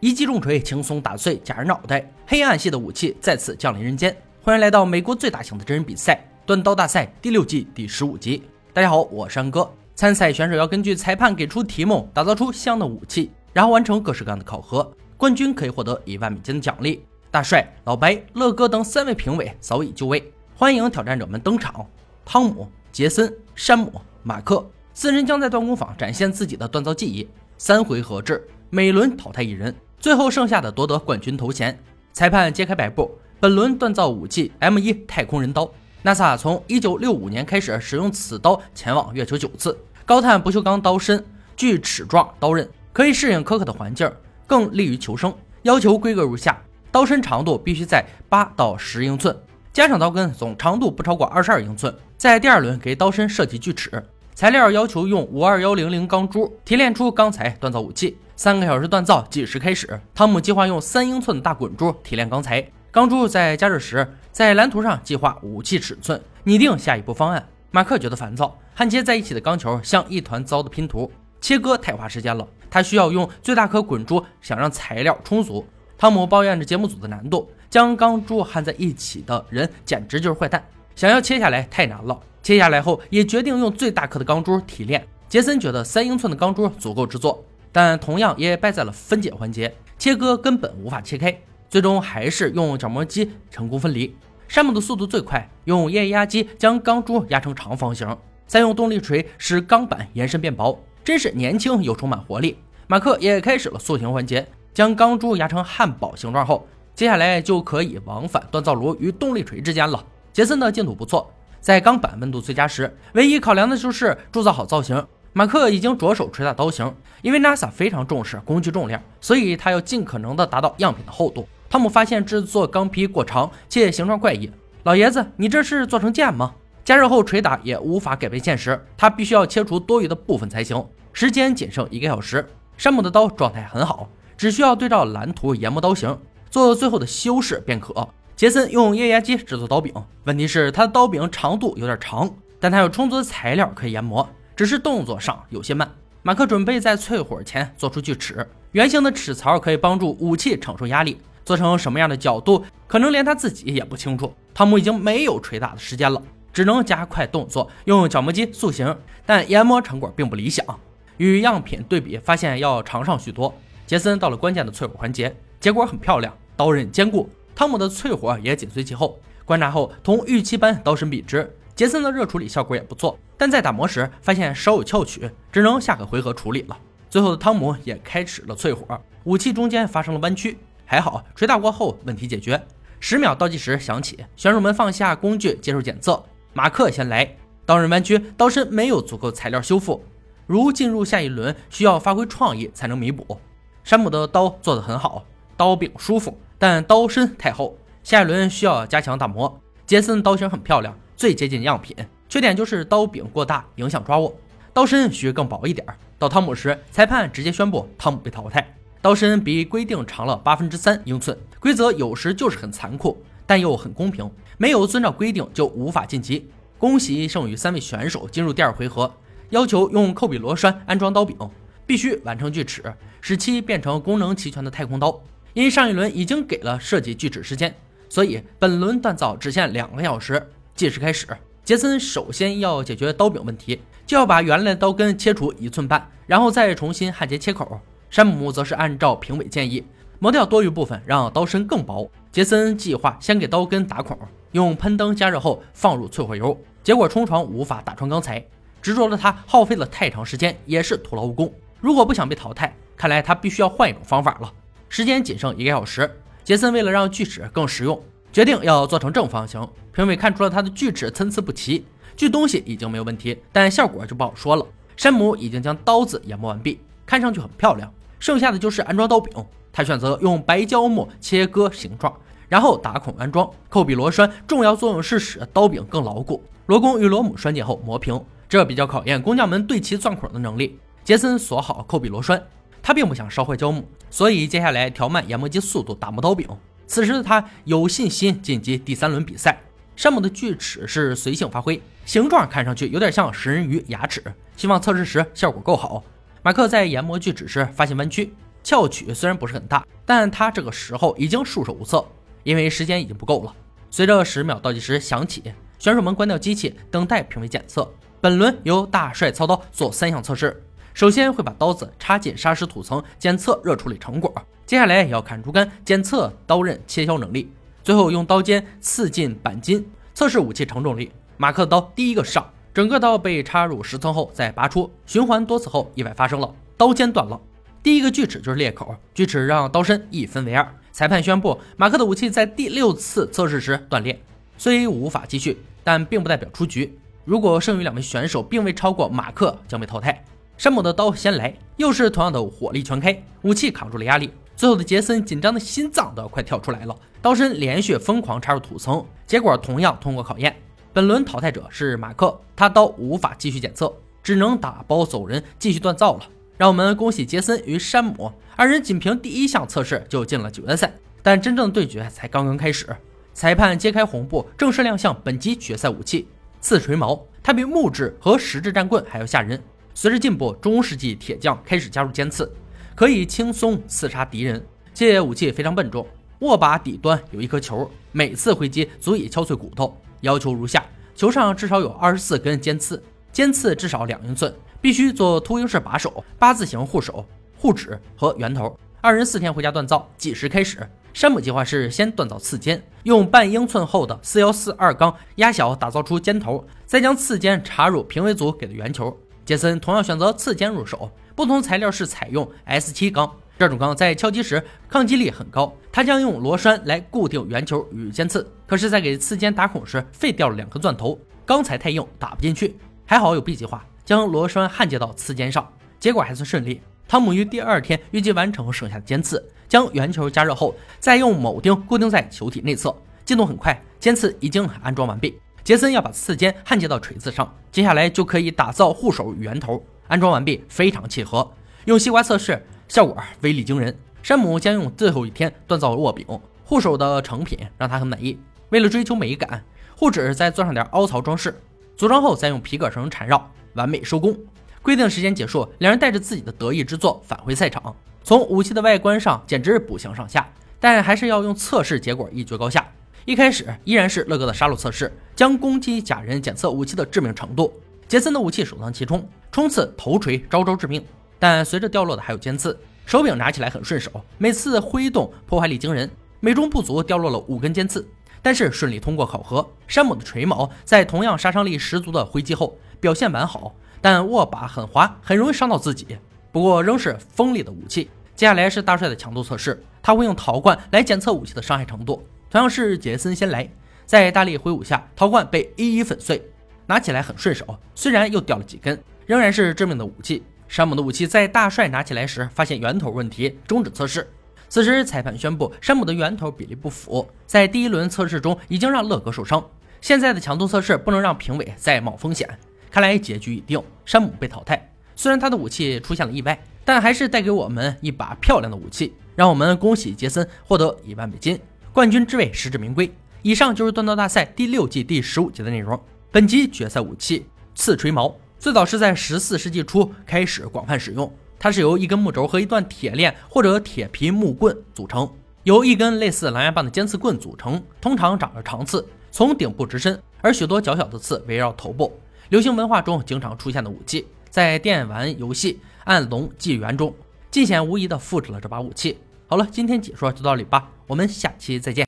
一记重锤轻松打碎假人脑袋，黑暗系的武器再次降临人间。欢迎来到美国最大型的真人比赛——断刀大赛第六季第十五集。大家好，我是安哥。参赛选手要根据裁判给出题目，打造出相应的武器，然后完成各式各样的考核。冠军可以获得一万美金的奖励。大帅、老白、乐哥等三位评委早已就位，欢迎挑战者们登场。汤姆、杰森、山姆、马克四人将在锻工坊展现自己的锻造技艺。三回合制，每轮淘汰一人，最后剩下的夺得冠军头衔。裁判揭开白布，本轮锻造武器 M1 太空人刀。NASA 从1965年开始使用此刀前往月球九次。高碳不锈钢刀身，锯齿状刀刃，可以适应苛刻的环境，更利于求生。要求规格如下。刀身长度必须在八到十英寸，加上刀根总长度不超过二十二英寸。在第二轮给刀身设计锯齿，材料要求用五二幺零零钢珠提炼出钢材锻造武器。三个小时锻造计时开始。汤姆计划用三英寸的大滚珠提炼钢材，钢珠在加热时在蓝图上计划武器尺寸，拟定下一步方案。马克觉得烦躁，焊接在一起的钢球像一团糟的拼图，切割太花时间了。他需要用最大颗滚珠，想让材料充足。汤姆抱怨着节目组的难度，将钢珠焊在一起的人简直就是坏蛋。想要切下来太难了，切下来后也决定用最大颗的钢珠提炼。杰森觉得三英寸的钢珠足够制作，但同样也败在了分解环节，切割根本无法切开。最终还是用角磨机成功分离。山姆的速度最快，用液压机将钢珠压成长方形，再用动力锤使钢板延伸变薄，真是年轻又充满活力。马克也开始了塑形环节。将钢珠压成汉堡形状后，接下来就可以往返锻造炉与动力锤之间了。杰森的进度不错，在钢板温度最佳时，唯一考量的就是铸造好造型。马克已经着手捶打刀型，因为 NASA 非常重视工具重量，所以他要尽可能的达到样品的厚度。汤姆发现制作钢坯过长且形状怪异，老爷子，你这是做成剑吗？加热后捶打也无法改变现实，他必须要切除多余的部分才行。时间仅剩一个小时，山姆的刀状态很好。只需要对照蓝图研磨刀型，做最后的修饰便可。杰森用液压机制作刀柄，问题是他的刀柄长度有点长，但他有充足的材料可以研磨，只是动作上有些慢。马克准备在淬火前做出锯齿，圆形的齿槽可以帮助武器承受压力，做成什么样的角度，可能连他自己也不清楚。汤姆已经没有捶打的时间了，只能加快动作，用角磨机塑形，但研磨成果并不理想，与样品对比，发现要长上许多。杰森到了关键的淬火环节，结果很漂亮，刀刃坚固。汤姆的淬火也紧随其后。观察后，同预期般刀身笔直。杰森的热处理效果也不错，但在打磨时发现稍有翘曲，只能下个回合处理了。最后的汤姆也开始了淬火，武器中间发生了弯曲，还好锤打过后问题解决。十秒倒计时响起，选手们放下工具接受检测。马克先来，刀刃弯曲，刀身没有足够材料修复，如进入下一轮需要发挥创意才能弥补。山姆的刀做得很好，刀柄舒服，但刀身太厚，下一轮需要加强打磨。杰森刀型很漂亮，最接近样品，缺点就是刀柄过大，影响抓握。刀身需更薄一点儿。到汤姆时，裁判直接宣布汤姆被淘汰。刀身比规定长了八分之三英寸，规则有时就是很残酷，但又很公平，没有遵照规定就无法晋级。恭喜剩余三位选手进入第二回合，要求用扣比螺栓安装刀柄。必须完成锯齿，使其变成功能齐全的太空刀。因上一轮已经给了设计锯齿时间，所以本轮锻造只限两个小时。计时开始，杰森首先要解决刀柄问题，就要把原来的刀根切除一寸半，然后再重新焊接切口。山姆则是按照评委建议，磨掉多余部分，让刀身更薄。杰森计划先给刀根打孔，用喷灯加热后放入淬火油，结果冲床无法打穿钢材。执着的他耗费了太长时间，也是徒劳无功。如果不想被淘汰，看来他必须要换一种方法了。时间仅剩一个小时，杰森为了让锯齿更实用，决定要做成正方形。评委看出了他的锯齿参差不齐，锯东西已经没有问题，但效果就不好说了。山姆已经将刀子研磨完毕，看上去很漂亮，剩下的就是安装刀柄。他选择用白胶木切割形状，然后打孔安装。扣比螺栓重要作用是使刀柄更牢固。螺弓与螺母拴紧后磨平，这比较考验工匠们对齐钻孔的能力。杰森锁好扣比螺栓，他并不想烧坏胶木，所以接下来调慢研磨机速度打磨刀柄。此时的他有信心晋级第三轮比赛。山姆的锯齿是随性发挥，形状看上去有点像食人鱼牙齿，希望测试时效果够好。马克在研磨锯齿时发现弯曲，翘曲虽然不是很大，但他这个时候已经束手无策，因为时间已经不够了。随着十秒倒计时响起，选手们关掉机器，等待评委检测。本轮由大帅操刀做三项测试，首先会把刀子插进砂石土层，检测热处理成果。接下来要看竹竿，检测刀刃切削能力。最后用刀尖刺进钣金，测试武器承重力。马克的刀第一个上，整个刀被插入石层后再拔出，循环多次后，意外发生了，刀尖断了。第一个锯齿就是裂口，锯齿让刀身一分为二。裁判宣布，马克的武器在第六次测试时断裂，虽无法继续，但并不代表出局。如果剩余两位选手并未超过马克，将被淘汰。山姆的刀先来，又是同样的火力全开，武器扛住了压力。最后的杰森紧张的心脏都要快跳出来了，刀身连续疯狂插入土层，结果同样通过考验。本轮淘汰者是马克，他刀无法继续检测，只能打包走人，继续锻造了。让我们恭喜杰森与山姆二人，仅凭第一项测试就进了九元赛，但真正的对决才刚刚开始。裁判揭开红布，正式亮相本集决赛武器——刺锤矛。它比木质和石质战棍还要吓人。随着进步，中世纪铁匠开始加入尖刺，可以轻松刺杀敌人。这武器非常笨重，握把底端有一颗球，每次挥击足以敲碎骨头。要求如下：球上至少有二十四根尖刺，尖刺至少两英寸。必须做秃鹰式把手、八字形护手、护指和圆头。二人四天回家锻造，计时开始。山姆计划是先锻造刺尖，用半英寸厚的四幺四二钢压小打造出尖头，再将刺尖插入评委组给的圆球。杰森同样选择刺尖入手，不同材料是采用 S 七钢，这种钢在敲击时抗击力很高。他将用螺栓来固定圆球与尖刺，可是，在给刺尖打孔时废掉了两颗钻头，钢材太硬打不进去。还好有 B 计划。将螺栓焊接到刺尖上，结果还算顺利。汤姆于第二天预计完成剩下的尖刺，将圆球加热后，再用铆钉固定在球体内侧，进度很快。尖刺已经安装完毕，杰森要把刺尖焊接到锤子上，接下来就可以打造护手与圆头。安装完毕，非常契合。用西瓜测试，效果威力惊人。山姆将用最后一天锻造握柄，护手的成品让他很满意。为了追求美感，护指再做上点凹槽装饰，组装后再用皮革绳缠绕。完美收工，规定时间结束，两人带着自己的得意之作返回赛场。从武器的外观上简直不相上下，但还是要用测试结果一决高下。一开始依然是乐哥的杀戮测试，将攻击假人检测武器的致命程度。杰森的武器首当其冲，冲刺头锤招招致命，但随着掉落的还有尖刺。手柄拿起来很顺手，每次挥动破坏力惊人，美中不足掉落了五根尖刺，但是顺利通过考核。山姆的锤矛在同样杀伤力十足的挥击后。表现完好，但握把很滑，很容易伤到自己。不过仍是锋利的武器。接下来是大帅的强度测试，他会用陶罐来检测武器的伤害程度。同样是杰森先来，在大力挥舞下，陶罐被一一粉碎，拿起来很顺手。虽然又掉了几根，仍然是致命的武器。山姆的武器在大帅拿起来时发现源头问题，终止测试。此时裁判宣布，山姆的源头比例不符，在第一轮测试中已经让乐哥受伤。现在的强度测试不能让评委再冒风险。看来结局已定，山姆被淘汰。虽然他的武器出现了意外，但还是带给我们一把漂亮的武器，让我们恭喜杰森获得一万美金，冠军之位实至名归。以上就是锻造大赛第六季第十五集的内容。本集决赛武器刺锤矛，最早是在十四世纪初开始广泛使用。它是由一根木轴和一段铁链或者铁皮木棍组成，由一根类似狼牙棒的尖刺棍组成，通常长着长刺，从顶部直伸，而许多较小的刺围绕头部。流行文化中经常出现的武器，在电玩游戏《暗龙纪元》中尽显无疑地复制了这把武器。好了，今天解说就到这里吧，我们下期再见。